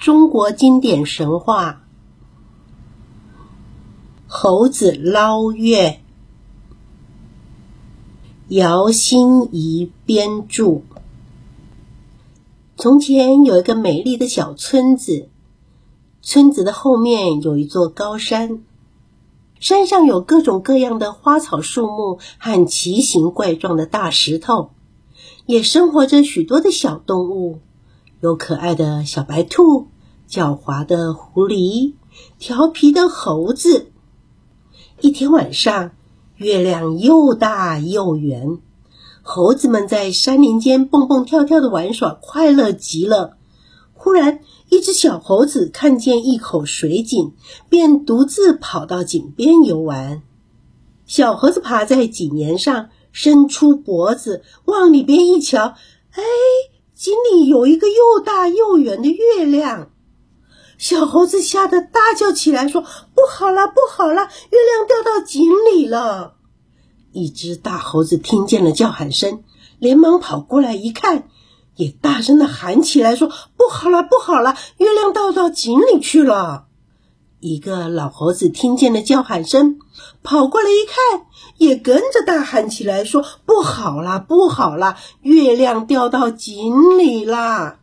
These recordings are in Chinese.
中国经典神话《猴子捞月》，姚心怡编著。从前有一个美丽的小村子，村子的后面有一座高山，山上有各种各样的花草树木和奇形怪状的大石头，也生活着许多的小动物。有可爱的小白兔，狡猾的狐狸，调皮的猴子。一天晚上，月亮又大又圆，猴子们在山林间蹦蹦跳跳的玩耍，快乐极了。忽然，一只小猴子看见一口水井，便独自跑到井边游玩。小猴子爬在井沿上，伸出脖子往里边一瞧，哎！井里有一个又大又圆的月亮，小猴子吓得大叫起来，说：“不好了，不好了，月亮掉到井里了！”一只大猴子听见了叫喊声，连忙跑过来一看，也大声的喊起来，说：“不好了，不好了，月亮掉到井里去了！”一个老猴子听见了叫喊声，跑过来一看，也跟着大喊起来，说：“不好啦，不好啦，月亮掉到井里啦！”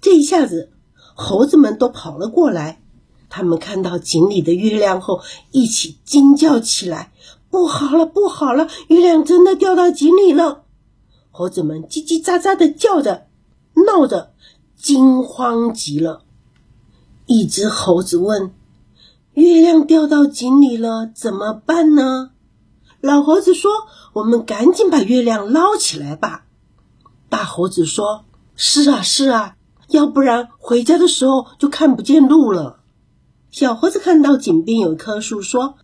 这一下子，猴子们都跑了过来。他们看到井里的月亮后，一起惊叫起来：“不好了，不好了，月亮真的掉到井里了！”猴子们叽叽喳喳的叫着，闹着，惊慌极了。一只猴子问。月亮掉到井里了，怎么办呢？老猴子说：“我们赶紧把月亮捞起来吧。”大猴子说：“是啊，是啊，要不然回家的时候就看不见路了。”小猴子看到井边有一棵树，说：“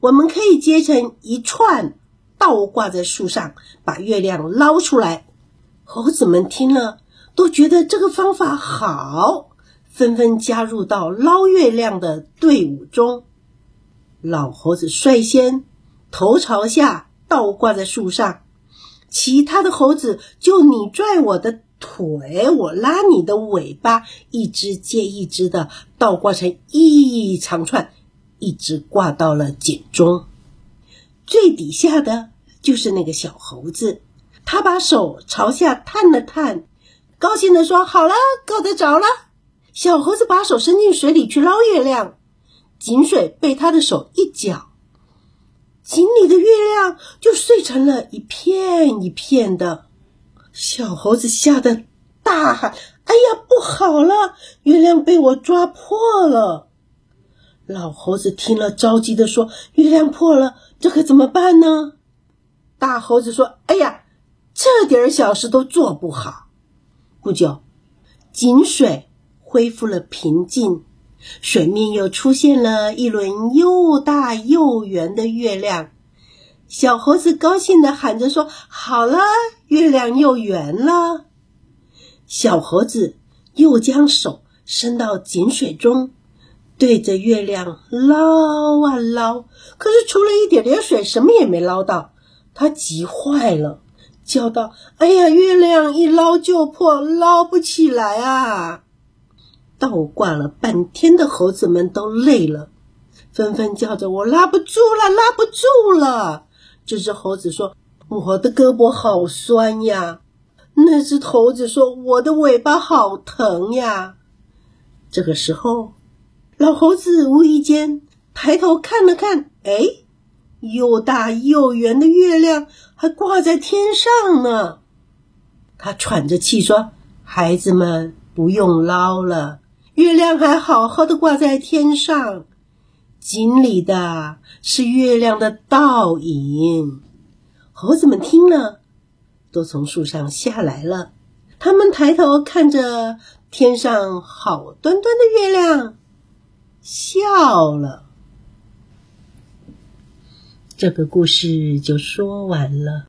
我们可以结成一串，倒挂在树上，把月亮捞出来。”猴子们听了，都觉得这个方法好。纷纷加入到捞月亮的队伍中。老猴子率先头朝下倒挂在树上，其他的猴子就你拽我的腿，我拉你的尾巴，一只接一只的倒挂成一长串，一直挂到了井中。最底下的就是那个小猴子，他把手朝下探了探，高兴地说：“好了，够得着了。”小猴子把手伸进水里去捞月亮，井水被他的手一搅，井里的月亮就碎成了一片一片的。小猴子吓得大喊：“哎呀，不好了！月亮被我抓破了！”老猴子听了，着急的说：“月亮破了，这可怎么办呢？”大猴子说：“哎呀，这点小事都做不好。”不久，井水。恢复了平静，水面又出现了一轮又大又圆的月亮。小猴子高兴地喊着说：“好了，月亮又圆了。”小猴子又将手伸到井水中，对着月亮捞啊捞，可是除了一点点水，什么也没捞到。他急坏了，叫道：“哎呀，月亮一捞就破，捞不起来啊！”倒挂了半天的猴子们都累了，纷纷叫着：“我拉不住了，拉不住了！”这只猴子说：“我的胳膊好酸呀。”那只猴子说：“我的尾巴好疼呀。”这个时候，老猴子无意间抬头看了看，哎，又大又圆的月亮还挂在天上呢。他喘着气说：“孩子们，不用捞了。”月亮还好好的挂在天上，井里的是月亮的倒影。猴子们听了，都从树上下来了。他们抬头看着天上好端端的月亮，笑了。这个故事就说完了。